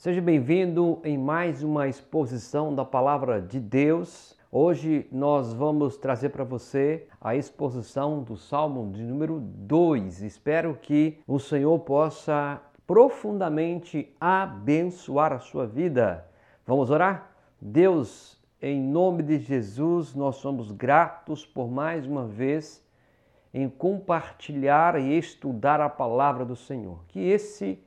Seja bem-vindo em mais uma exposição da Palavra de Deus. Hoje nós vamos trazer para você a exposição do Salmo de número 2. Espero que o Senhor possa profundamente abençoar a sua vida. Vamos orar? Deus, em nome de Jesus, nós somos gratos por mais uma vez em compartilhar e estudar a palavra do Senhor. Que esse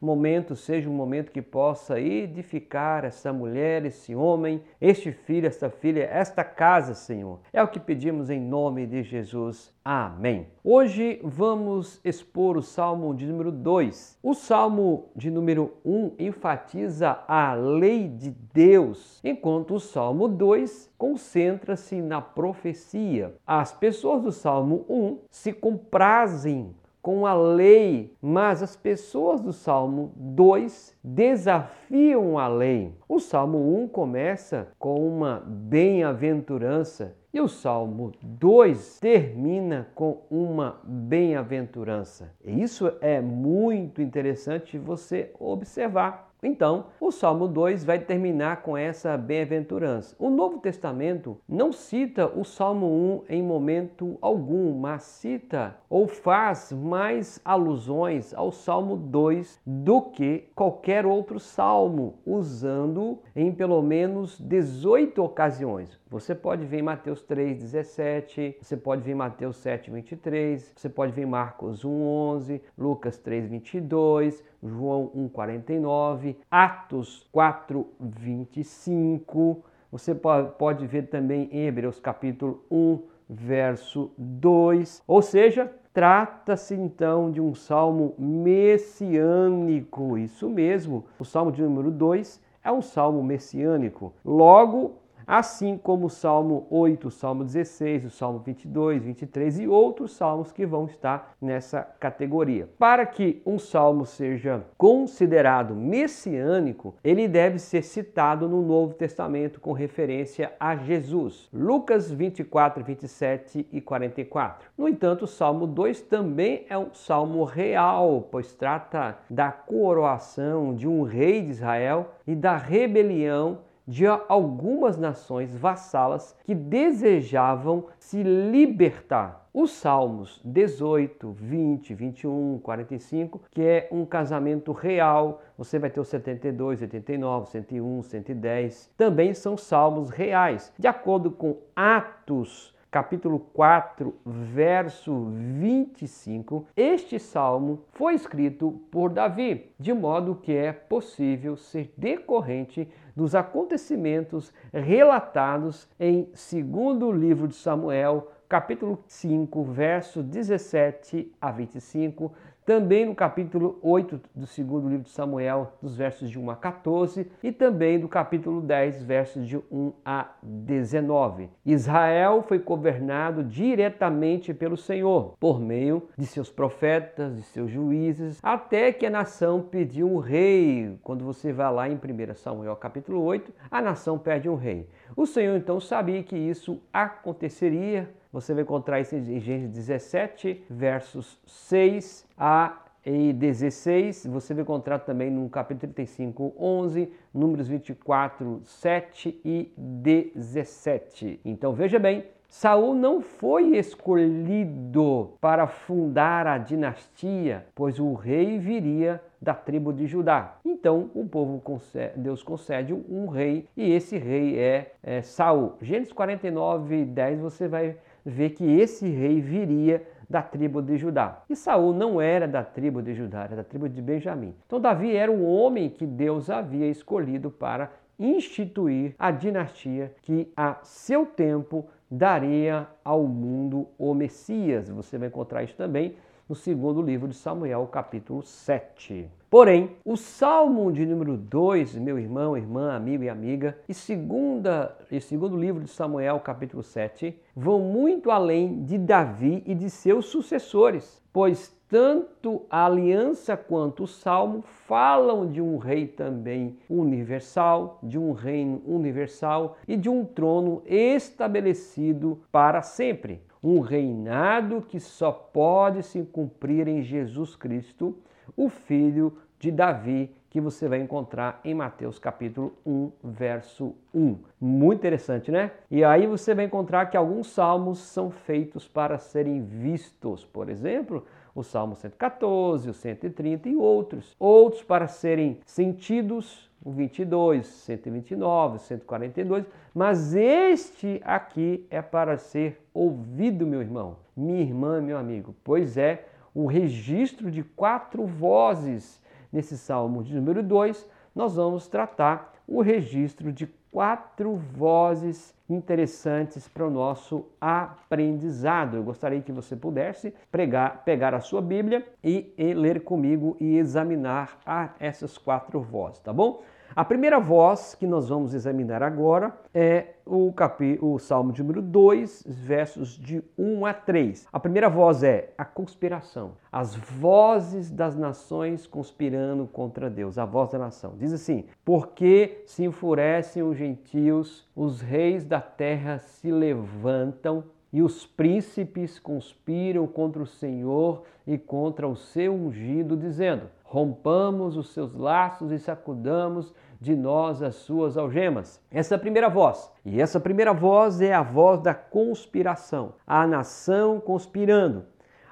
momento seja um momento que possa edificar essa mulher, esse homem, este filho, esta filha, esta casa, Senhor. É o que pedimos em nome de Jesus. Amém. Hoje vamos expor o Salmo de número 2. O Salmo de número 1 um enfatiza a lei de Deus, enquanto o Salmo 2 concentra-se na profecia. As pessoas do Salmo 1 se comprazem com a lei, mas as pessoas do Salmo 2 desafiam a lei. O Salmo 1 começa com uma bem-aventurança e o Salmo 2 termina com uma bem-aventurança. Isso é muito interessante você observar. Então, o Salmo 2 vai terminar com essa bem-aventurança. O Novo Testamento não cita o Salmo 1 em momento algum, mas cita ou faz mais alusões ao Salmo 2 do que qualquer outro salmo, usando em pelo menos 18 ocasiões. Você pode ver em Mateus 3:17, você pode ver em Mateus 7:23, você pode ver em Marcos 1:11, Lucas 3:22, João 1:49, Atos 4:25. Você pode ver também em Hebreus capítulo 1, verso 2. Ou seja, trata-se então de um salmo messiânico. Isso mesmo. O salmo de número 2 é um salmo messiânico. Logo, assim como o Salmo 8, o Salmo 16, o Salmo 22, 23 e outros salmos que vão estar nessa categoria. Para que um salmo seja considerado messiânico, ele deve ser citado no Novo Testamento com referência a Jesus. Lucas 24, 27 e 44. No entanto, o Salmo 2 também é um salmo real, pois trata da coroação de um rei de Israel e da rebelião de algumas nações vassalas que desejavam se libertar. Os Salmos 18, 20, 21, 45, que é um casamento real, você vai ter o 72, 89, 101, 110, também são salmos reais. De acordo com Atos capítulo 4, verso 25, este salmo foi escrito por Davi, de modo que é possível ser decorrente dos acontecimentos relatados em segundo livro de Samuel, capítulo 5, verso 17 a 25, também no capítulo 8 do segundo livro de Samuel, dos versos de 1 a 14, e também do capítulo 10, versos de 1 a 19. Israel foi governado diretamente pelo Senhor, por meio de seus profetas, de seus juízes, até que a nação pediu um rei. Quando você vai lá em 1 Samuel capítulo 8, a nação pede um rei. O Senhor então sabia que isso aconteceria você vai encontrar isso em Gênesis 17, versos 6 a e 16, você vai encontrar também no capítulo 35, 11, números 24, 7 e 17. Então veja bem, Saul não foi escolhido para fundar a dinastia, pois o rei viria da tribo de Judá. Então o povo concede, Deus concede um rei e esse rei é, é Saul. Gênesis 49, 10 você vai vê que esse rei viria da tribo de Judá. E Saul não era da tribo de Judá, era da tribo de Benjamim. Então Davi era o homem que Deus havia escolhido para instituir a dinastia que a seu tempo daria ao mundo o Messias. Você vai encontrar isso também no segundo livro de Samuel, capítulo 7. Porém, o Salmo de número 2, meu irmão, irmã, amigo e amiga, e, segunda, e segundo livro de Samuel, capítulo 7, vão muito além de Davi e de seus sucessores, pois tanto a aliança quanto o salmo falam de um rei também universal, de um reino universal e de um trono estabelecido para sempre. Um reinado que só pode se cumprir em Jesus Cristo o filho de Davi, que você vai encontrar em Mateus capítulo 1, verso 1. Muito interessante, né? E aí você vai encontrar que alguns salmos são feitos para serem vistos. Por exemplo, o Salmo 114, o 130 e outros. Outros para serem sentidos, o 22, 129, 142, mas este aqui é para ser ouvido, meu irmão, minha irmã, meu amigo. Pois é, o registro de quatro vozes nesse Salmo de número 2, nós vamos tratar o registro de quatro vozes interessantes para o nosso aprendizado. Eu gostaria que você pudesse pregar, pegar a sua Bíblia e, e ler comigo e examinar a, essas quatro vozes, tá bom? A primeira voz que nós vamos examinar agora é o, capi, o Salmo de número 2, versos de 1 a 3. A primeira voz é a conspiração. As vozes das nações conspirando contra Deus. A voz da nação. Diz assim: Porque se enfurecem os gentios, os reis da terra se levantam e os príncipes conspiram contra o Senhor e contra o seu ungido, dizendo: rompamos os seus laços e sacudamos de nós as suas algemas. Essa é a primeira voz. E essa primeira voz é a voz da conspiração, a nação conspirando.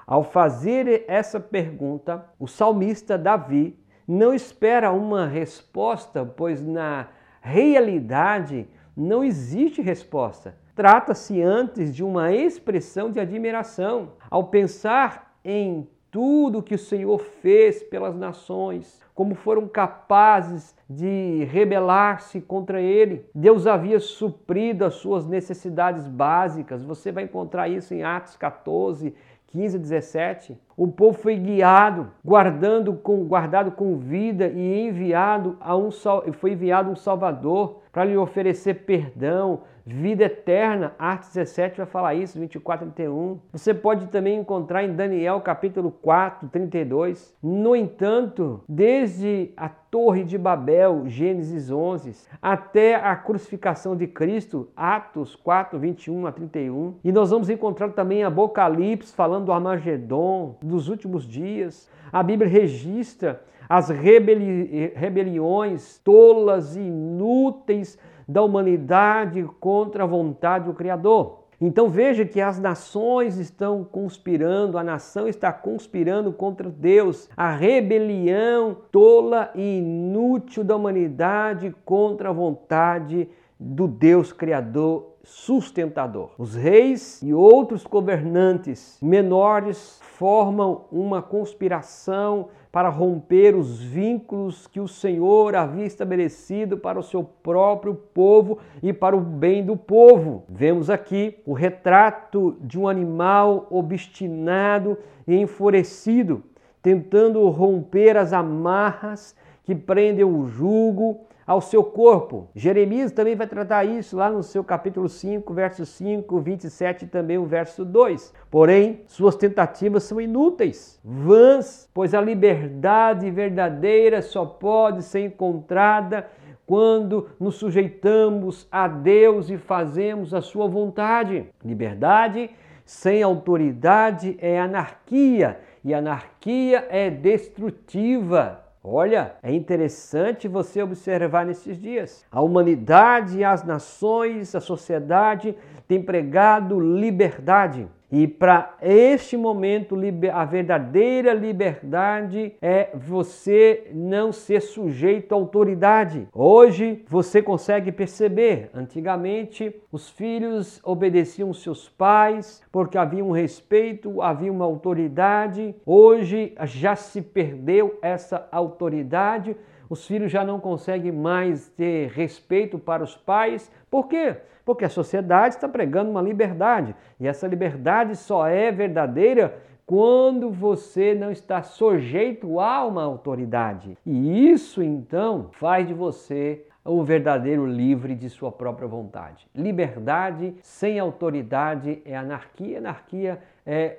Ao fazer essa pergunta, o salmista Davi não espera uma resposta, pois na realidade não existe resposta. Trata-se antes de uma expressão de admiração. Ao pensar em tudo que o Senhor fez pelas nações, como foram capazes de rebelar-se contra ele. Deus havia suprido as suas necessidades básicas. Você vai encontrar isso em Atos 14, 15, 17. O povo foi guiado, guardando com, guardado com vida e enviado a um foi enviado um Salvador para lhe oferecer perdão, vida eterna. Arte 17 vai falar isso, 24 e 31. Você pode também encontrar em Daniel capítulo 4, 32. No entanto, desde a Torre de Babel, Gênesis 11, até a crucificação de Cristo, Atos 4, 21 a 31. E nós vamos encontrar também Apocalipse falando do Armagedon, dos últimos dias. A Bíblia registra as rebeli rebeliões tolas e inúteis da humanidade contra a vontade do Criador. Então veja que as nações estão conspirando, a nação está conspirando contra Deus, a rebelião tola e inútil da humanidade contra a vontade do Deus Criador sustentador. Os reis e outros governantes menores formam uma conspiração para romper os vínculos que o Senhor havia estabelecido para o seu próprio povo e para o bem do povo. Vemos aqui o retrato de um animal obstinado e enfurecido, tentando romper as amarras que prendem o jugo ao seu corpo. Jeremias também vai tratar isso lá no seu capítulo 5, verso 5, 27 e também o verso 2. Porém, suas tentativas são inúteis, vãs, pois a liberdade verdadeira só pode ser encontrada quando nos sujeitamos a Deus e fazemos a sua vontade. Liberdade sem autoridade é anarquia, e anarquia é destrutiva. Olha, é interessante você observar nesses dias. A humanidade, as nações, a sociedade têm pregado liberdade. E para este momento, a verdadeira liberdade é você não ser sujeito à autoridade. Hoje você consegue perceber, antigamente os filhos obedeciam seus pais porque havia um respeito, havia uma autoridade. Hoje já se perdeu essa autoridade. Os filhos já não conseguem mais ter respeito para os pais. Por quê? Porque a sociedade está pregando uma liberdade e essa liberdade só é verdadeira quando você não está sujeito a uma autoridade. E isso então faz de você o verdadeiro livre de sua própria vontade. Liberdade sem autoridade é anarquia, anarquia é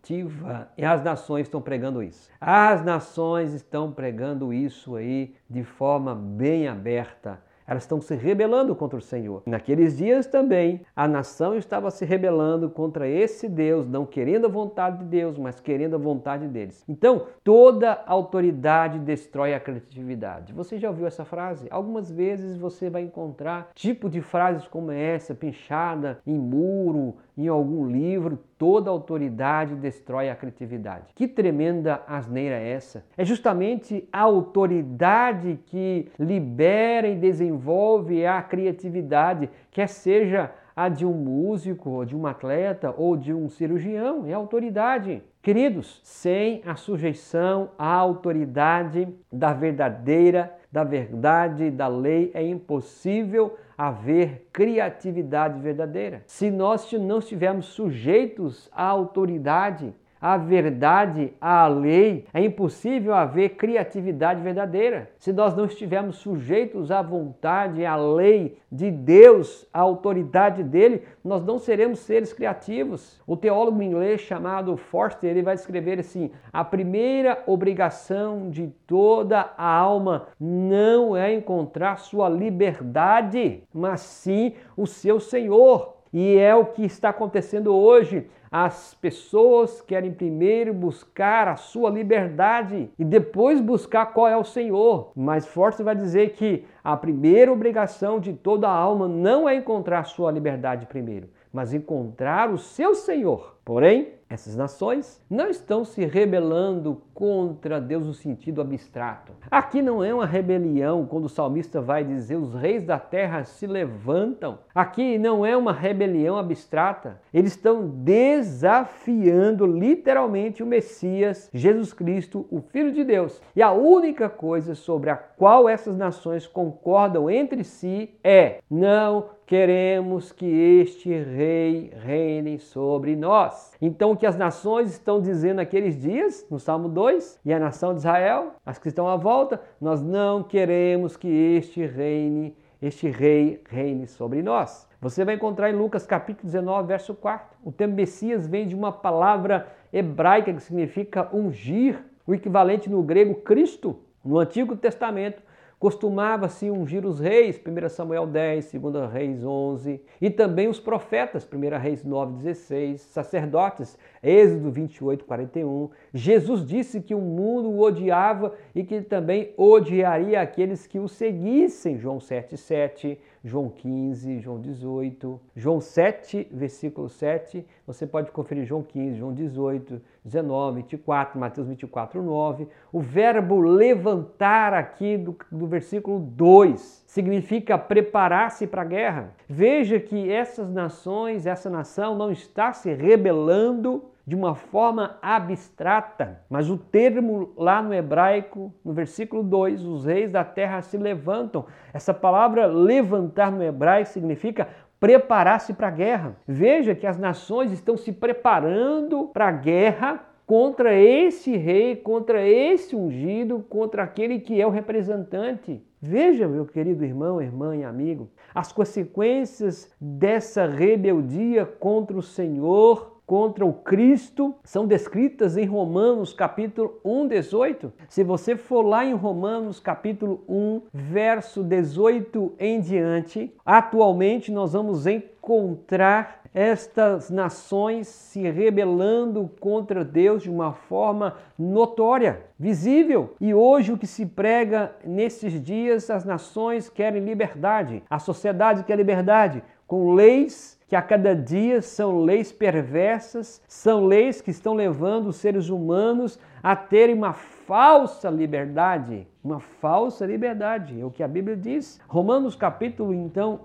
destrutiva. E as nações estão pregando isso. As nações estão pregando isso aí de forma bem aberta Elas estão se rebelando contra o Senhor. Naqueles dias também, a nação estava se rebelando contra esse Deus, não querendo a vontade de Deus, mas querendo a vontade deles. Então, toda autoridade destrói a criatividade. Você já ouviu essa frase? Algumas vezes você vai encontrar tipo de frases como essa, pinchada em muro, em algum livro, toda autoridade destrói a criatividade. Que tremenda asneira é essa? É justamente a autoridade que libera e desenvolve a criatividade, quer seja a de um músico, de um atleta ou de um cirurgião, é autoridade. Queridos, sem a sujeição à autoridade da verdadeira, da verdade, da lei, é impossível haver criatividade verdadeira. Se nós não estivermos sujeitos à autoridade, à verdade, à lei, é impossível haver criatividade verdadeira. Se nós não estivermos sujeitos à vontade, à lei de Deus, à autoridade dele, nós não seremos seres criativos. O teólogo inglês chamado Forster, ele vai escrever assim: a primeira obrigação de toda a alma não é encontrar sua liberdade, mas sim o seu Senhor. E é o que está acontecendo hoje. As pessoas querem primeiro buscar a sua liberdade e depois buscar qual é o Senhor. Mas Forte vai dizer que a primeira obrigação de toda alma não é encontrar a sua liberdade primeiro, mas encontrar o seu Senhor. Porém, essas nações não estão se rebelando contra Deus no sentido abstrato. Aqui não é uma rebelião quando o salmista vai dizer os reis da terra se levantam. Aqui não é uma rebelião abstrata. Eles estão desafiando literalmente o Messias, Jesus Cristo, o Filho de Deus. E a única coisa sobre a qual essas nações concordam entre si é: não queremos que este rei reine sobre nós. Então, o que as nações estão dizendo naqueles dias, no Salmo 2, e a nação de Israel, as que estão à volta, nós não queremos que este reine, este rei reine sobre nós. Você vai encontrar em Lucas capítulo 19, verso 4. O termo Messias vem de uma palavra hebraica que significa ungir, o equivalente no grego Cristo. No Antigo Testamento, Costumava-se ungir os reis, 1 Samuel 10, 2 Reis 11, e também os profetas, 1 Reis 9, 16, sacerdotes, Êxodo 28, 41. Jesus disse que o mundo o odiava e que também odiaria aqueles que o seguissem, João 7, 7. João 15, João 18, João 7, versículo 7. Você pode conferir João 15, João 18, 19, 24, Mateus 24, 9. O verbo levantar aqui do, do versículo 2 significa preparar-se para a guerra. Veja que essas nações, essa nação não está se rebelando de uma forma abstrata, mas o termo lá no hebraico, no versículo 2, os reis da terra se levantam. Essa palavra levantar no hebraico significa preparar-se para a guerra. Veja que as nações estão se preparando para a guerra contra esse rei, contra esse ungido, contra aquele que é o representante. Veja, meu querido irmão, irmã e amigo, as consequências dessa rebeldia contra o Senhor contra o Cristo são descritas em Romanos capítulo 1, 18. Se você for lá em Romanos capítulo 1, verso 18 em diante, atualmente nós vamos encontrar estas nações se rebelando contra Deus de uma forma notória, visível. E hoje o que se prega nesses dias, as nações querem liberdade, a sociedade quer liberdade, com leis que a cada dia são leis perversas, são leis que estão levando os seres humanos a terem uma falsa liberdade, uma falsa liberdade, é o que a Bíblia diz. Romanos capítulo então,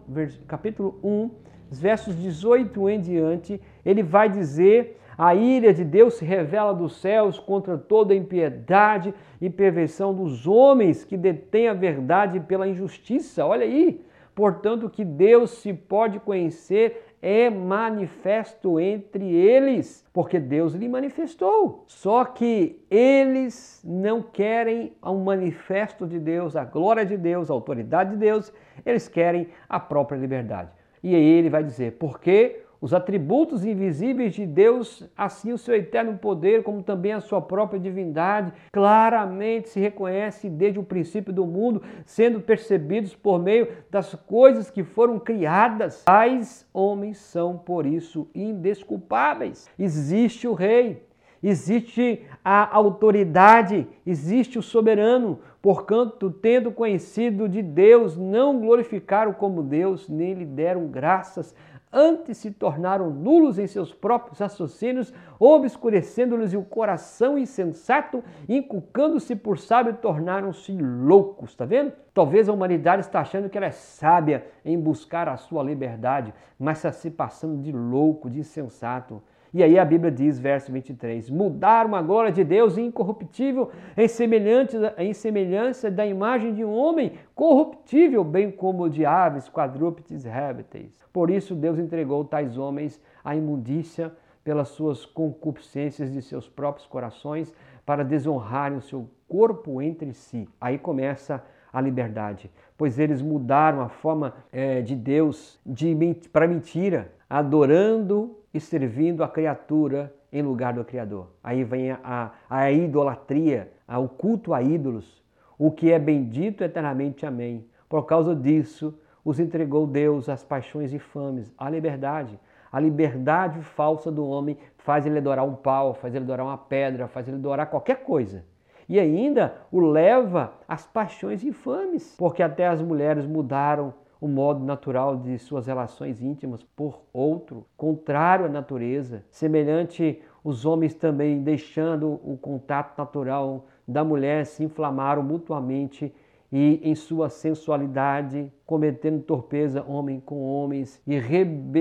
capítulo 1, versos 18 em diante, ele vai dizer: a ira de Deus se revela dos céus contra toda impiedade e perversão dos homens que detêm a verdade pela injustiça. Olha aí, portanto, que Deus se pode conhecer é manifesto entre eles, porque Deus lhe manifestou. Só que eles não querem o manifesto de Deus, a glória de Deus, a autoridade de Deus, eles querem a própria liberdade. E aí ele vai dizer: porque os atributos invisíveis de Deus, assim o seu eterno poder, como também a sua própria divindade, claramente se reconhece desde o princípio do mundo, sendo percebidos por meio das coisas que foram criadas. Tais homens são, por isso, indesculpáveis. Existe o rei, existe a autoridade, existe o soberano. Porquanto, tendo conhecido de Deus, não glorificaram como Deus, nem lhe deram graças, antes se tornaram nulos em seus próprios raciocínios, obscurecendo-lhes o coração insensato, inculcando-se por sábio, tornaram-se loucos. Está vendo? Talvez a humanidade está achando que ela é sábia em buscar a sua liberdade, mas está se passando de louco, de insensato. E aí a Bíblia diz, verso 23, mudaram a glória de Deus incorruptível em em semelhança da imagem de um homem corruptível, bem como de aves, quadrúpedes, répteis. Por isso Deus entregou tais homens à imundícia pelas suas concupiscências de seus próprios corações, para desonrarem o seu corpo entre si. Aí começa a liberdade, pois eles mudaram a forma é, de Deus de, para mentira, adorando e servindo a criatura em lugar do Criador. Aí vem a, a idolatria, o culto a ídolos, o que é bendito eternamente. Amém. Por causa disso, os entregou Deus às paixões infames, à liberdade. A liberdade falsa do homem faz ele adorar um pau, faz ele adorar uma pedra, faz ele adorar qualquer coisa. E ainda o leva às paixões infames, porque até as mulheres mudaram o modo natural de suas relações íntimas por outro, contrário à natureza. Semelhante, os homens também, deixando o contato natural da mulher, se inflamaram mutuamente e em sua sensualidade, cometendo torpeza homem com homens e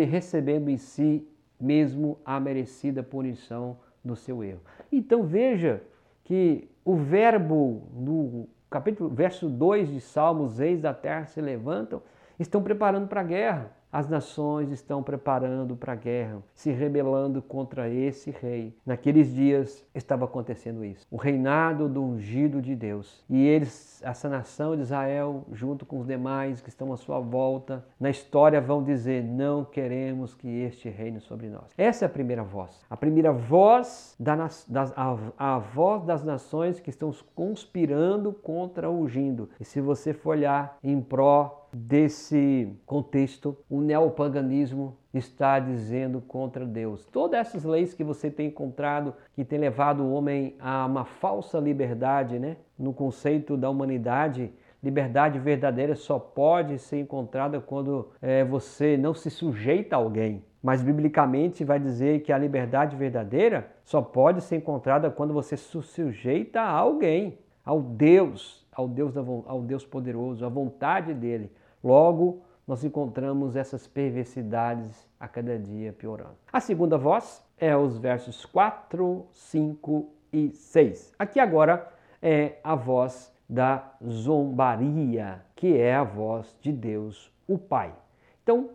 recebendo em si mesmo a merecida punição do seu erro. Então veja que o verbo no capítulo verso 2 de Salmos, eis da terra se levantam estão preparando para a guerra. As nações estão preparando para a guerra, se rebelando contra esse rei. Naqueles dias estava acontecendo isso. O reinado do ungido de Deus. E eles, essa nação de Israel, junto com os demais que estão à sua volta, na história vão dizer: Não queremos que este reine sobre nós. Essa é a primeira voz. A primeira voz, da, a, a voz das nações que estão conspirando contra o ungido. E se você for olhar em pró desse contexto, o neopaganismo está dizendo contra Deus. Todas essas leis que você tem encontrado que tem levado o homem a uma falsa liberdade, né? No conceito da humanidade, liberdade verdadeira só pode ser encontrada quando é, você não se sujeita a alguém. Mas biblicamente vai dizer que a liberdade verdadeira só pode ser encontrada quando você se sujeita a alguém, ao Deus, ao Deus, ao Deus poderoso, à vontade dele. Logo, nós encontramos essas perversidades a cada dia piorando. A segunda voz é os versos 4, 5 e 6. Aqui agora é a voz da zombaria, que é a voz de Deus, o Pai. Então,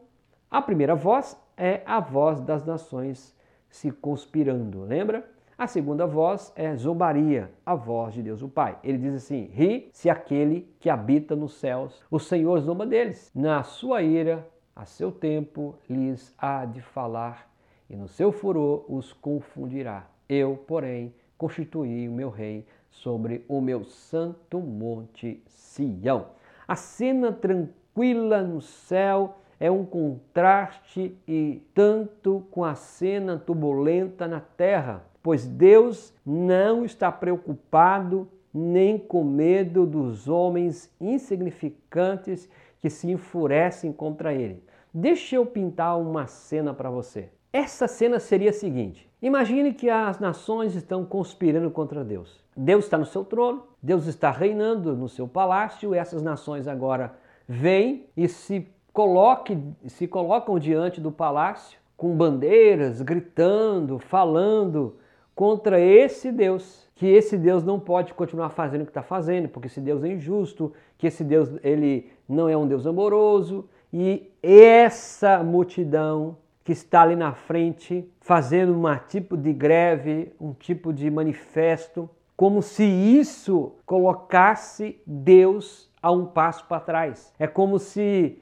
a primeira voz é a voz das nações se conspirando, lembra? A segunda voz é zombaria, a voz de Deus o Pai. Ele diz assim: Ri-se aquele que habita nos céus, o Senhor zomba deles. Na sua ira, a seu tempo, lhes há de falar, e no seu furor os confundirá. Eu, porém, constituí o meu rei sobre o meu santo monte Sião. A cena tranquila no céu é um contraste e tanto com a cena turbulenta na terra pois Deus não está preocupado nem com medo dos homens insignificantes que se enfurecem contra ele. Deixa eu pintar uma cena para você. Essa cena seria a seguinte: imagine que as nações estão conspirando contra Deus. Deus está no seu trono, Deus está reinando no seu palácio, e essas nações agora vêm e se, coloque, se colocam diante do palácio com bandeiras, gritando, falando contra esse Deus, que esse Deus não pode continuar fazendo o que está fazendo, porque esse Deus é injusto, que esse Deus ele não é um Deus amoroso, e essa multidão que está ali na frente fazendo um tipo de greve, um tipo de manifesto, como se isso colocasse Deus a um passo para trás. É como se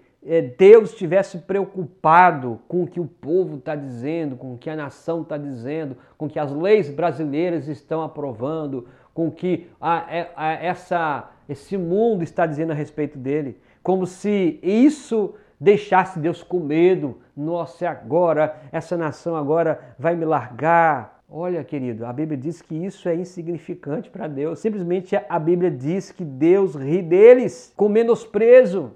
Deus estivesse preocupado com o que o povo está dizendo, com o que a nação está dizendo, com o que as leis brasileiras estão aprovando, com o que a, é, a, essa, esse mundo está dizendo a respeito dele, como se isso deixasse Deus com medo. Nossa, agora essa nação agora vai me largar, Olha, querido, a Bíblia diz que isso é insignificante para Deus. Simplesmente a Bíblia diz que Deus ri deles com menosprezo.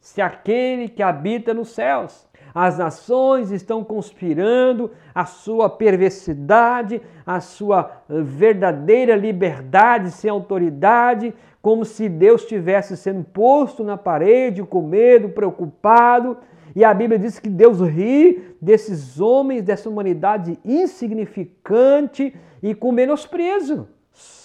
Ri-se aquele que habita nos céus. As nações estão conspirando a sua perversidade, a sua verdadeira liberdade sem autoridade, como se Deus estivesse sendo posto na parede com medo, preocupado e a Bíblia diz que Deus ri desses homens, dessa humanidade insignificante e com menosprezo.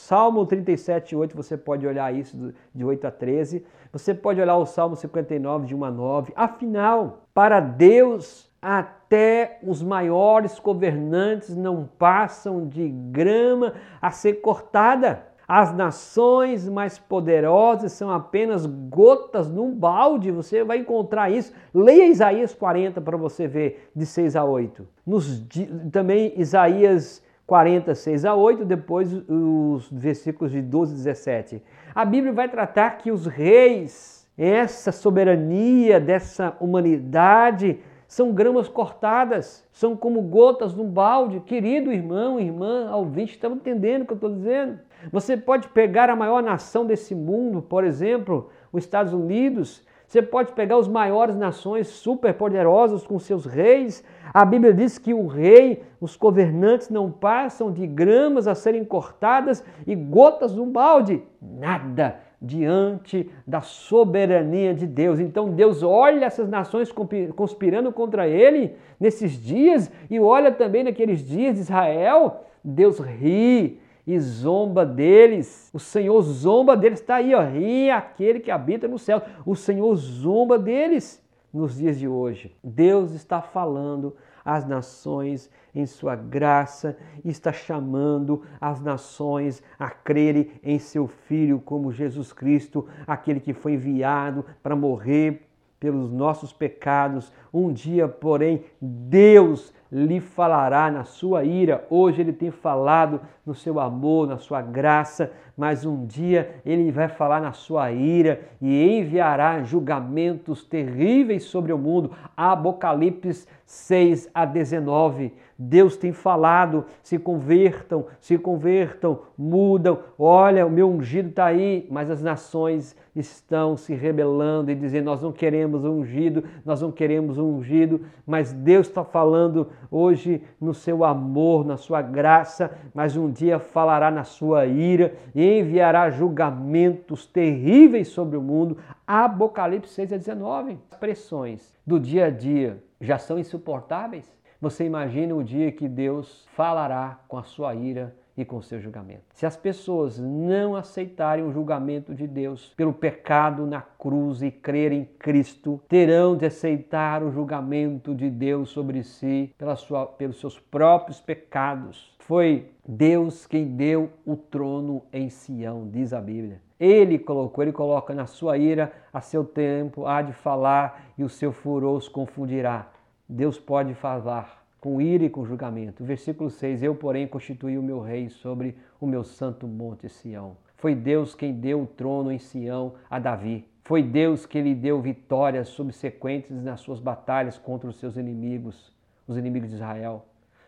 Salmo 37, 8, você pode olhar isso de 8 a 13. Você pode olhar o Salmo 59, de 1 a 9. Afinal, para Deus, até os maiores governantes não passam de grama a ser cortada. As nações mais poderosas são apenas gotas num balde. Você vai encontrar isso. Leia Isaías 40 para você ver, de 6 a 8. Nos, também Isaías 40, 6 a 8, depois os versículos de 12 a 17. A Bíblia vai tratar que os reis, essa soberania dessa humanidade, são gramas cortadas, são como gotas num balde. Querido irmão, irmã, ouvinte, estão entendendo o que eu estou dizendo? Você pode pegar a maior nação desse mundo, por exemplo, os Estados Unidos. Você pode pegar as maiores nações superpoderosas com seus reis. A Bíblia diz que o rei, os governantes não passam de gramas a serem cortadas e gotas num balde. Nada diante da soberania de Deus. Então Deus olha essas nações conspirando contra ele nesses dias e olha também naqueles dias de Israel. Deus ri, e zomba deles. O Senhor zomba deles. Está aí, ó. Ri aquele que habita no céu. O Senhor zomba deles nos dias de hoje. Deus está falando às nações em sua graça e está chamando as nações a crerem em seu Filho como Jesus Cristo, aquele que foi enviado para morrer pelos nossos pecados. Um dia, porém, Deus lhe falará na sua ira. Hoje ele tem falado no seu amor, na sua graça, mas um dia ele vai falar na sua ira e enviará julgamentos terríveis sobre o mundo. Apocalipse 6 a 19. Deus tem falado: se convertam, se convertam, mudam. Olha, o meu ungido está aí, mas as nações estão se rebelando e dizendo: nós não queremos um ungido, nós não queremos um ungido. Mas Deus está falando hoje no seu amor, na sua graça, mas um dia falará na sua ira e enviará julgamentos terríveis sobre o mundo. Apocalipse 6 a 19. As pressões do dia a dia já são insuportáveis? Você imagina o dia que Deus falará com a sua ira e com o seu julgamento. Se as pessoas não aceitarem o julgamento de Deus pelo pecado na cruz e crerem em Cristo, terão de aceitar o julgamento de Deus sobre si pela sua, pelos seus próprios pecados. Foi Deus quem deu o trono em Sião, diz a Bíblia. Ele colocou, ele coloca na sua ira a seu tempo, há de falar e o seu furor os confundirá. Deus pode falar com ira e com julgamento. Versículo 6: Eu, porém, constituí o meu rei sobre o meu santo monte Sião. Foi Deus quem deu o trono em Sião a Davi. Foi Deus que lhe deu vitórias subsequentes nas suas batalhas contra os seus inimigos, os inimigos de Israel.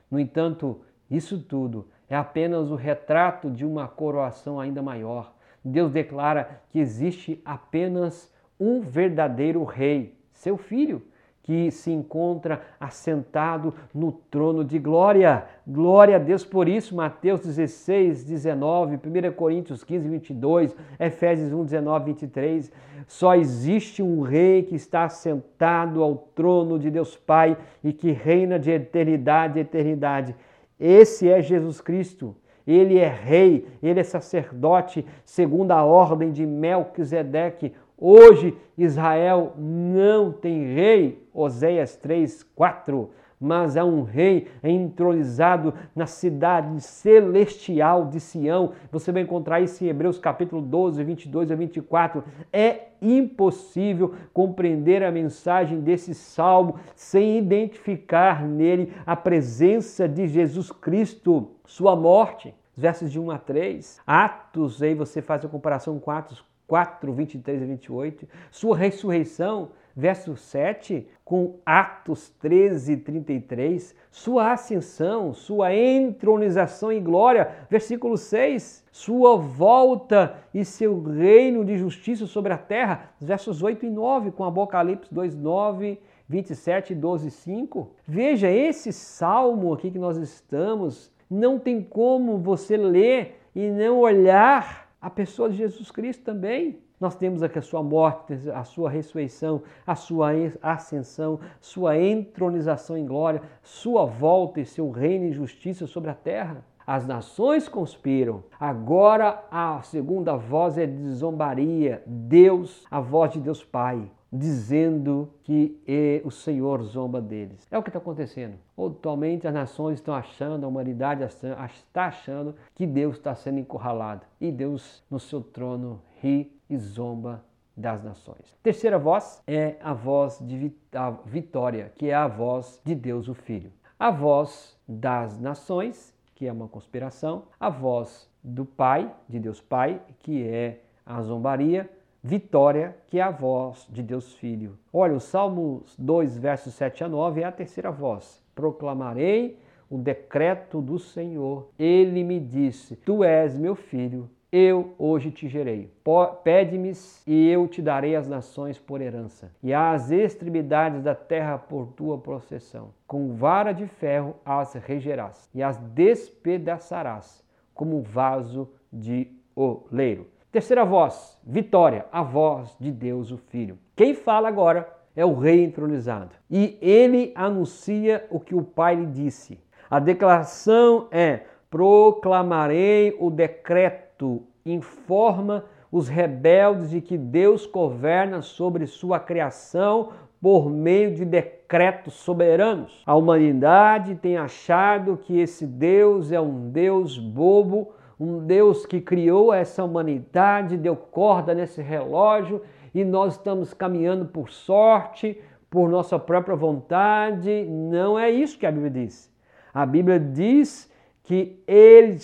No entanto, isso tudo é apenas o retrato de uma coroação ainda maior. Deus declara que existe apenas um verdadeiro rei, seu filho, que se encontra assentado no trono de glória. Glória a Deus por isso, Mateus 16, 19, 1 Coríntios 15, 22, Efésios 1, 19, 23. Só existe um rei que está assentado ao trono de Deus Pai e que reina de eternidade a eternidade. Esse é Jesus Cristo. Ele é rei, ele é sacerdote, segundo a ordem de Melquisedeque, Hoje Israel não tem rei, Oséias 3, 4. Mas há um rei entronizado na cidade celestial de Sião. Você vai encontrar isso em Hebreus capítulo 12, 22 a 24. É impossível compreender a mensagem desse salmo sem identificar nele a presença de Jesus Cristo, sua morte. Versos de 1 a 3. Atos, aí você faz a comparação com Atos 4, 23 a 28. Sua ressurreição, verso 7, com Atos 13, 33, sua ascensão, sua entronização em glória, versículo 6, sua volta e seu reino de justiça sobre a terra, versos 8 e 9, com Apocalipse 2, 9, 27, 12, 5. Veja, esse salmo aqui que nós estamos, não tem como você ler e não olhar a pessoa de Jesus Cristo também. Nós temos aqui a sua morte, a sua ressurreição, a sua ascensão, sua entronização em glória, sua volta e seu reino e justiça sobre a terra. As nações conspiram. Agora a segunda voz é de zombaria. Deus, a voz de Deus Pai, dizendo que o Senhor zomba deles. É o que está acontecendo. Atualmente as nações estão achando, a humanidade está achando que Deus está sendo encurralado. E Deus, no seu trono, ri e zomba das nações. Terceira voz é a voz de vitória, que é a voz de Deus o Filho. A voz das nações, que é uma conspiração, a voz do Pai, de Deus Pai, que é a zombaria, vitória, que é a voz de Deus Filho. Olha, o Salmo 2, versos 7 a 9 é a terceira voz. Proclamarei o decreto do Senhor. Ele me disse: Tu és meu filho, eu hoje te gerei. Pede-me e eu te darei as nações por herança, e as extremidades da terra por tua processão. Com vara de ferro as regerás, e as despedaçarás, como vaso de oleiro. Terceira voz, vitória, a voz de Deus o Filho. Quem fala agora é o rei entronizado. E ele anuncia o que o pai lhe disse. A declaração é: proclamarei o decreto, informa os rebeldes de que Deus governa sobre sua criação por meio de decretos soberanos. A humanidade tem achado que esse Deus é um Deus bobo, um Deus que criou essa humanidade, deu corda nesse relógio e nós estamos caminhando por sorte, por nossa própria vontade. Não é isso que a Bíblia diz. A Bíblia diz que ele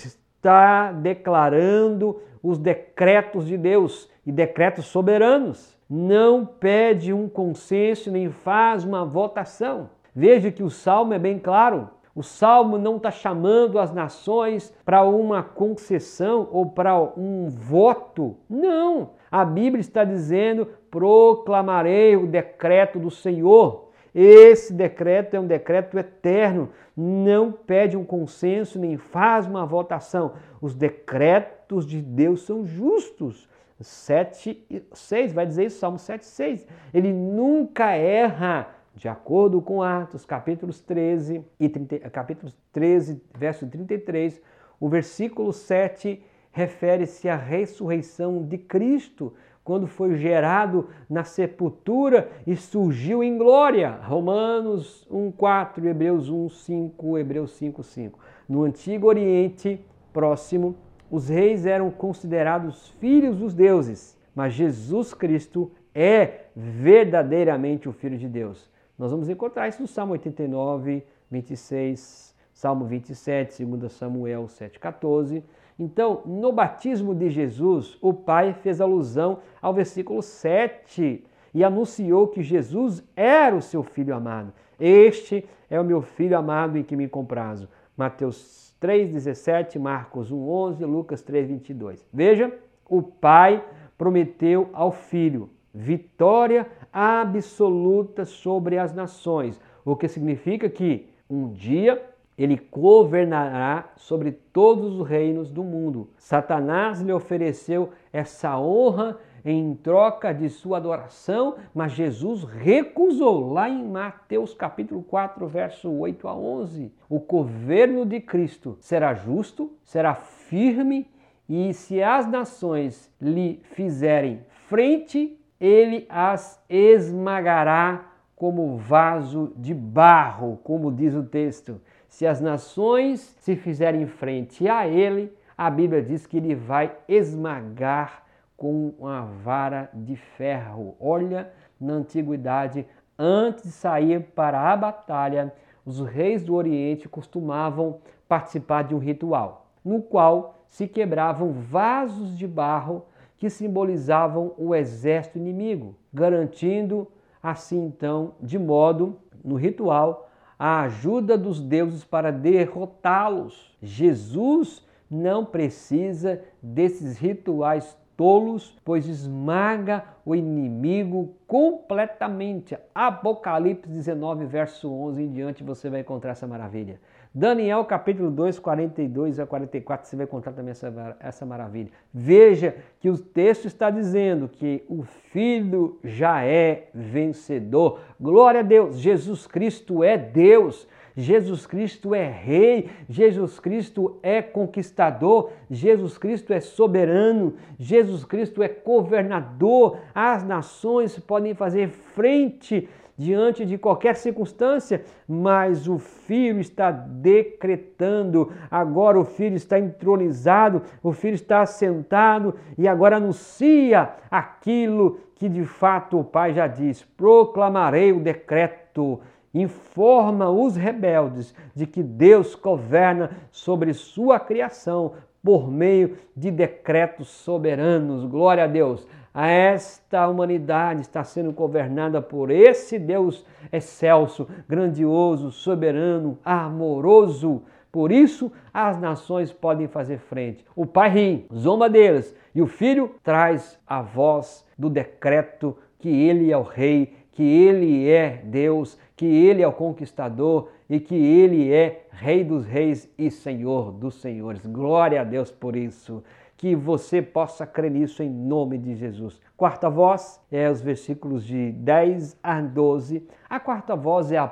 está declarando os decretos de Deus e decretos soberanos. Não pede um consenso nem faz uma votação. Veja que o salmo é bem claro. O salmo não está chamando as nações para uma concessão ou para um voto. Não. A Bíblia está dizendo: proclamarei o decreto do Senhor. Esse decreto é um decreto eterno, não pede um consenso nem faz uma votação. Os decretos de Deus são justos. 7 e 6 vai dizer isso, Salmo 7 6. Ele nunca erra, de acordo com Atos, capítulos 13 e 30, capítulos 13, verso 33, o versículo 7 refere-se à ressurreição de Cristo quando foi gerado na sepultura e surgiu em glória. Romanos 1:4, Hebreus 1:5, Hebreus 5:5. No antigo Oriente Próximo, os reis eram considerados filhos dos deuses, mas Jesus Cristo é verdadeiramente o filho de Deus. Nós vamos encontrar isso no Salmo 89, 26, Salmo 27, 2 Samuel 7:14 então, no batismo de Jesus, o Pai fez alusão ao versículo 7 e anunciou que Jesus era o seu filho amado. Este é o meu filho amado em que me comprazo. Mateus 3,17, Marcos 1,11, Lucas 3,22. Veja, o Pai prometeu ao Filho vitória absoluta sobre as nações, o que significa que um dia ele governará sobre todos os reinos do mundo. Satanás lhe ofereceu essa honra em troca de sua adoração, mas Jesus recusou lá em Mateus capítulo 4, verso 8 a 11. O governo de Cristo será justo, será firme e se as nações lhe fizerem frente, ele as esmagará como vaso de barro, como diz o texto. Se as nações se fizerem frente a ele, a Bíblia diz que ele vai esmagar com uma vara de ferro. Olha, na antiguidade, antes de sair para a batalha, os reis do Oriente costumavam participar de um ritual, no qual se quebravam vasos de barro que simbolizavam o exército inimigo, garantindo assim então, de modo, no ritual, a ajuda dos deuses para derrotá-los. Jesus não precisa desses rituais tolos, pois esmaga o inimigo completamente. Apocalipse 19, verso 11 em diante, você vai encontrar essa maravilha. Daniel capítulo 2, 42 a 44, você vai encontrar também essa, essa maravilha. Veja que o texto está dizendo que o Filho já é vencedor. Glória a Deus, Jesus Cristo é Deus. Jesus Cristo é rei, Jesus Cristo é conquistador, Jesus Cristo é soberano, Jesus Cristo é governador. As nações podem fazer frente diante de qualquer circunstância, mas o Filho está decretando, agora o Filho está entronizado, o Filho está assentado e agora anuncia aquilo que de fato o Pai já diz: proclamarei o decreto informa os rebeldes de que Deus governa sobre sua criação por meio de decretos soberanos. Glória a Deus. Esta humanidade está sendo governada por esse Deus excelso, grandioso, soberano, amoroso. Por isso, as nações podem fazer frente. O pai ri, zomba deles, e o filho traz a voz do decreto que ele é o rei, que ele é Deus, que ele é o conquistador e que ele é Rei dos Reis e Senhor dos Senhores. Glória a Deus por isso. Que você possa crer nisso em nome de Jesus. Quarta voz é os versículos de 10 a 12. A quarta voz é a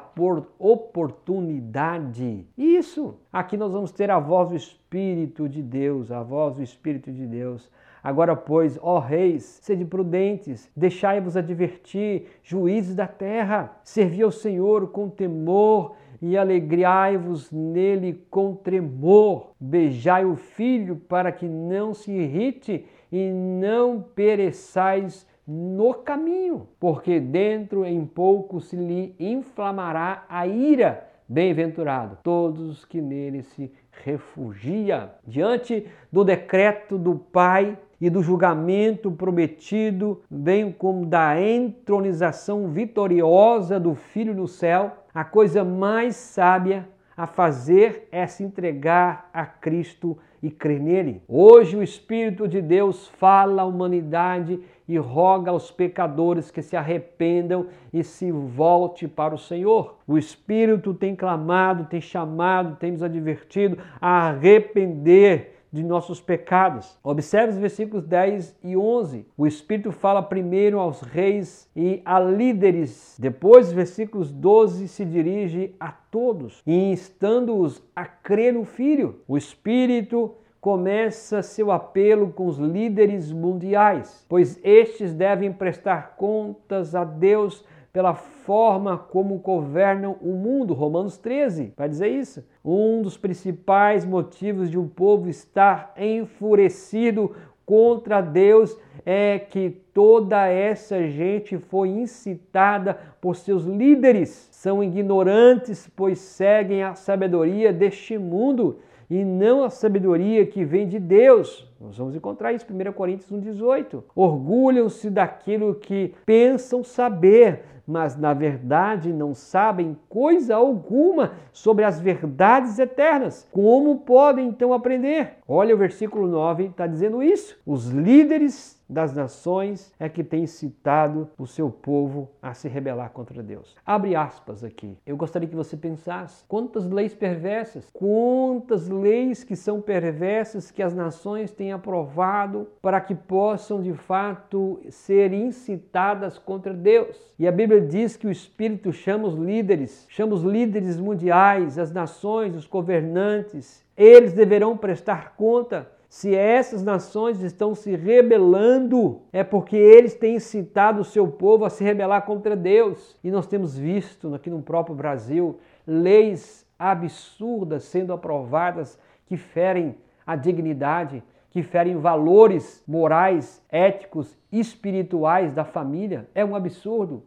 oportunidade. Isso! Aqui nós vamos ter a voz do Espírito de Deus, a voz do Espírito de Deus Agora, pois, ó reis, sede prudentes, deixai-vos advertir, juízes da terra, servi ao Senhor com temor e alegrai-vos nele com tremor. Beijai o filho para que não se irrite e não pereçais no caminho, porque dentro em pouco se lhe inflamará a ira. Bem-aventurado todos os que nele se refugia. Diante do decreto do Pai, e do julgamento prometido, bem como da entronização vitoriosa do Filho no céu, a coisa mais sábia a fazer é se entregar a Cristo e crer nele. Hoje o Espírito de Deus fala à humanidade e roga aos pecadores que se arrependam e se volte para o Senhor. O Espírito tem clamado, tem chamado, tem nos advertido a arrepender de nossos pecados. Observe os versículos 10 e 11. O Espírito fala primeiro aos reis e a líderes. Depois, os versículos 12 se dirige a todos, instando-os a crer no Filho. O Espírito começa seu apelo com os líderes mundiais, pois estes devem prestar contas a Deus pela forma como governam o mundo. Romanos 13 vai dizer isso. Um dos principais motivos de um povo estar enfurecido contra Deus é que toda essa gente foi incitada por seus líderes. São ignorantes, pois seguem a sabedoria deste mundo e não a sabedoria que vem de Deus. Nós vamos encontrar isso em 1 Coríntios 1,18. Orgulham-se daquilo que pensam saber, mas na verdade não sabem coisa alguma sobre as verdades eternas. Como podem então aprender? Olha o versículo 9, está dizendo isso. Os líderes das nações é que tem incitado o seu povo a se rebelar contra Deus. Abre aspas aqui. Eu gostaria que você pensasse quantas leis perversas, quantas leis que são perversas que as nações têm aprovado para que possam de fato ser incitadas contra Deus. E a Bíblia diz que o Espírito chama os líderes, chama os líderes mundiais, as nações, os governantes, eles deverão prestar conta Se essas nações estão se rebelando, é porque eles têm incitado o seu povo a se rebelar contra Deus. E nós temos visto aqui no próprio Brasil leis absurdas sendo aprovadas que ferem a dignidade, que ferem valores morais, éticos, espirituais da família. É um absurdo.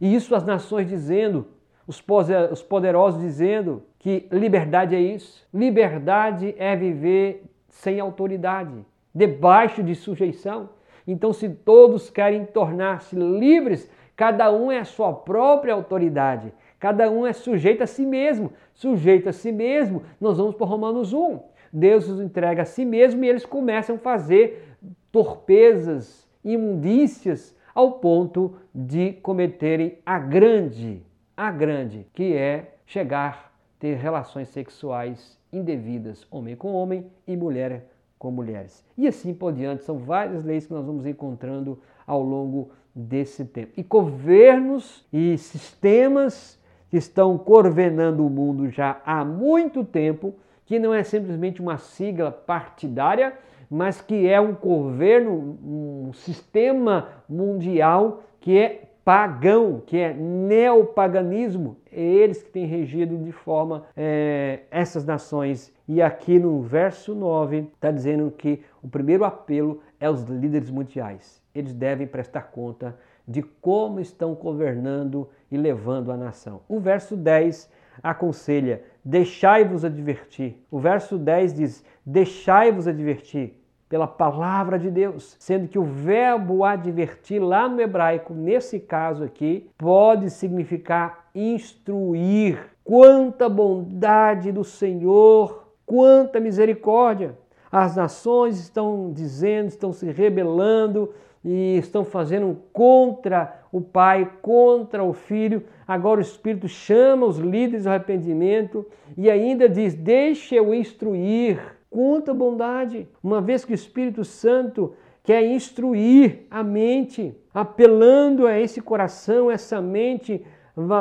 E isso as nações dizendo, os poderosos dizendo que liberdade é isso. Liberdade é viver sem autoridade, debaixo de sujeição. Então, se todos querem tornar-se livres, cada um é a sua própria autoridade. Cada um é sujeito a si mesmo. Sujeito a si mesmo, nós vamos para Romanos 1. Deus os entrega a si mesmo e eles começam a fazer torpezas, imundícias, ao ponto de cometerem a grande, a grande, que é chegar ter relações sexuais indevidas, homem com homem e mulher com mulheres. E assim por diante, são várias leis que nós vamos encontrando ao longo desse tempo. E governos e sistemas que estão coordenando o mundo já há muito tempo, que não é simplesmente uma sigla partidária, mas que é um governo, um sistema mundial que é pagão, que é neopaganismo, é eles que têm regido de forma é, essas nações. E aqui no verso 9 está dizendo que o primeiro apelo é aos líderes mundiais. Eles devem prestar conta de como estão governando e levando a nação. O verso 10 aconselha: deixai-vos advertir. O verso 10 diz: deixai-vos advertir pela palavra de Deus, sendo que o verbo advertir lá no hebraico, nesse caso aqui, pode significar instruir. Quanta bondade do Senhor, quanta misericórdia. As nações estão dizendo, estão se rebelando, e estão fazendo contra o pai, contra o filho. Agora o Espírito chama os líderes ao arrependimento e ainda diz: Deixe eu instruir. Quanta bondade! Uma vez que o Espírito Santo quer instruir a mente, apelando a esse coração, essa mente,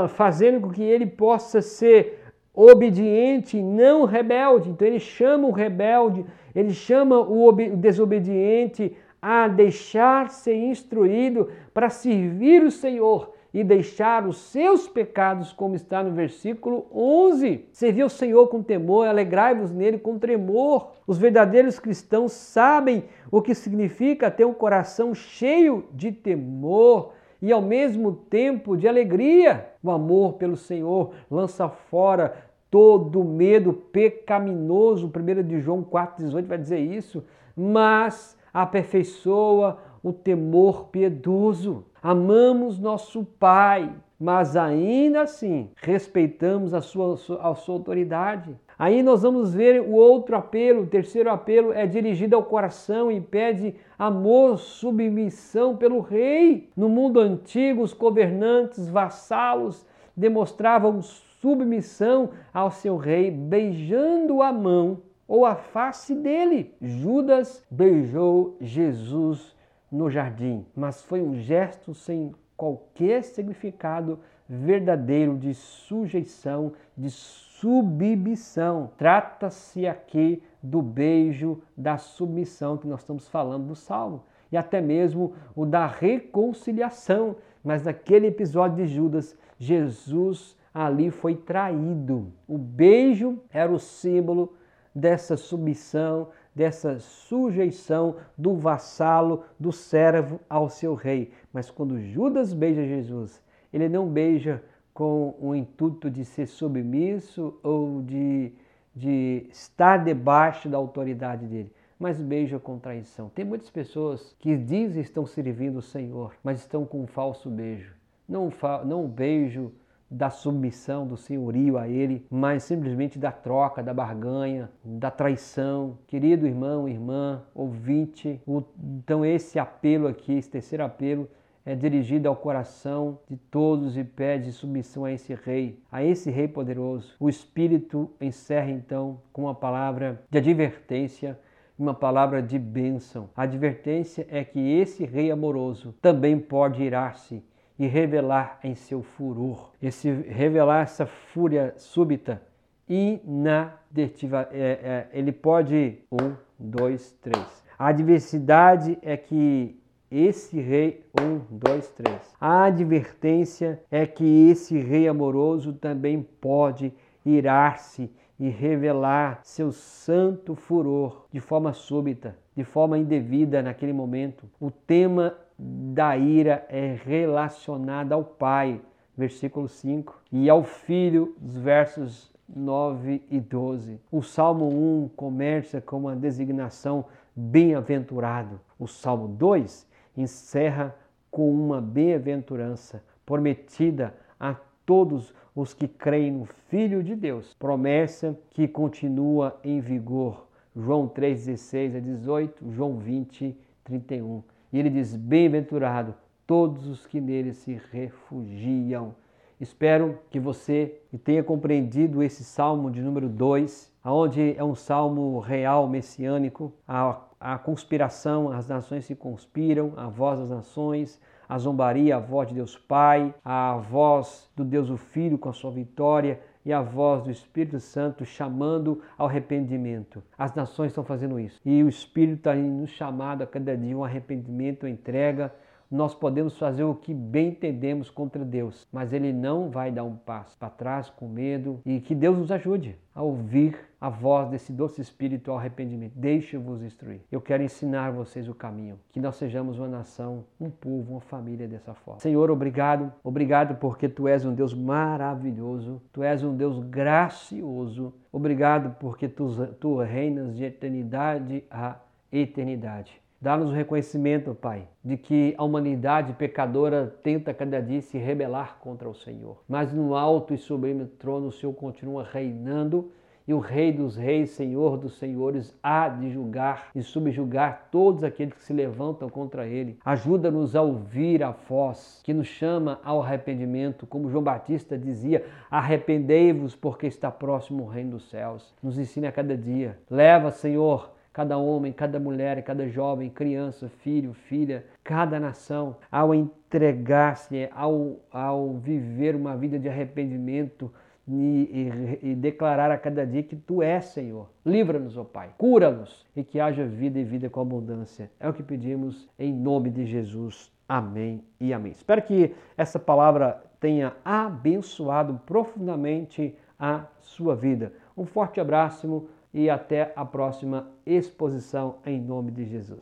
fazendo com que ele possa ser obediente, não rebelde. Então ele chama o rebelde, ele chama o desobediente a deixar ser instruído para servir o Senhor e deixar os seus pecados, como está no versículo 11. Servir o Senhor com temor, alegrai-vos nele com tremor. Os verdadeiros cristãos sabem o que significa ter um coração cheio de temor e ao mesmo tempo de alegria. O amor pelo Senhor lança fora todo medo pecaminoso. 1 de João 4,18 vai dizer isso. Mas aperfeiçoa o temor piedoso. Amamos nosso Pai, mas ainda assim respeitamos a sua, a sua autoridade. Aí nós vamos ver o outro apelo, o terceiro apelo é dirigido ao coração e pede amor, submissão pelo rei. No mundo antigo, os governantes, vassalos demonstravam submissão ao seu rei, beijando a mão ou a face dele. Judas beijou Jesus no jardim, mas foi um gesto sem qualquer significado verdadeiro de sujeição, de submissão. Trata-se aqui do beijo da submissão que nós estamos falando do Salmo, e até mesmo o da reconciliação. Mas naquele episódio de Judas, Jesus ali foi traído. O beijo era o símbolo dessa submissão, dessa sujeição do vassalo, do servo ao seu rei. Mas quando Judas beija Jesus, ele não beija com o intuito de ser submisso ou de, de estar debaixo da autoridade dele, mas beija com traição. Tem muitas pessoas que dizem estão servindo o Senhor, mas estão com um falso beijo. Não, não beijo da submissão, do senhorio a Ele, mas simplesmente da troca, da barganha, da traição. Querido irmão, irmã, ouvinte, então esse apelo aqui, esse terceiro apelo, é dirigido ao coração de todos e pede submissão a esse rei, a esse rei poderoso. O Espírito encerra então com uma palavra de advertência uma palavra de bênção. A advertência é que esse rei amoroso também pode irar-se e revelar em seu furor. Esse revelar essa fúria súbita, inadetiva, é, é, ele pode um, 2, 3. A adversidade é que esse rei, um, dois, três. A advertência é que esse rei amoroso também pode irar-se e revelar seu santo furor de forma súbita, de forma indevida naquele momento. O tema da ira é relacionado ao Pai, versículo 5, e ao Filho, os versos 9 e 12. O Salmo 1 começa com uma designação bem-aventurado. O Salmo 2 encerra com uma bem-aventurança prometida a todos os que creem no Filho de Deus. Promessa que continua em vigor. João 3,16 a 18, João 20, 31. E ele diz: Bem-aventurado todos os que nele se refugiam. Espero que você tenha compreendido esse salmo de número 2, onde é um salmo real, messiânico. A, a conspiração, as nações se conspiram, a voz das nações, a zombaria, a voz de Deus Pai, a voz do Deus o Filho com a sua vitória e a voz do Espírito Santo chamando ao arrependimento. As nações estão fazendo isso. E o Espírito está nos chamando a cada dia um arrependimento, uma entrega, nós podemos fazer o que bem entendemos contra Deus, mas Ele não vai dar um passo para trás com medo e que Deus nos ajude a ouvir a voz desse doce espírito ao arrependimento. Deixe-vos instruir. Eu quero ensinar vocês o caminho, que nós sejamos uma nação, um povo, uma família dessa forma. Senhor, obrigado, obrigado porque Tu és um Deus maravilhoso, Tu és um Deus gracioso. Obrigado porque Tu, tu reinas de eternidade a eternidade. Dá-nos o reconhecimento, Pai, de que a humanidade pecadora tenta cada dia se rebelar contra o Senhor. Mas no alto e sublime trono o Senhor continua reinando e o Rei dos Reis, Senhor dos Senhores, há de julgar e subjugar todos aqueles que se levantam contra ele. Ajuda-nos a ouvir a voz que nos chama ao arrependimento, como João Batista dizia: arrependei-vos, porque está próximo o reino dos céus. Nos ensina a cada dia. Leva, Senhor, cada homem, cada mulher, cada jovem, criança, filho, filha, cada nação, ao entregar-se, ao, ao viver uma vida de arrependimento e, e, e, declarar a cada dia que Tu és Senhor. Livra-nos, ó Pai, cura-nos e que haja vida e vida com abundância. É o que pedimos em nome de Jesus. Amém e amém. Espero que essa palavra tenha abençoado profundamente a sua vida. Um forte abraço e até a próxima exposição em nome de Jesus.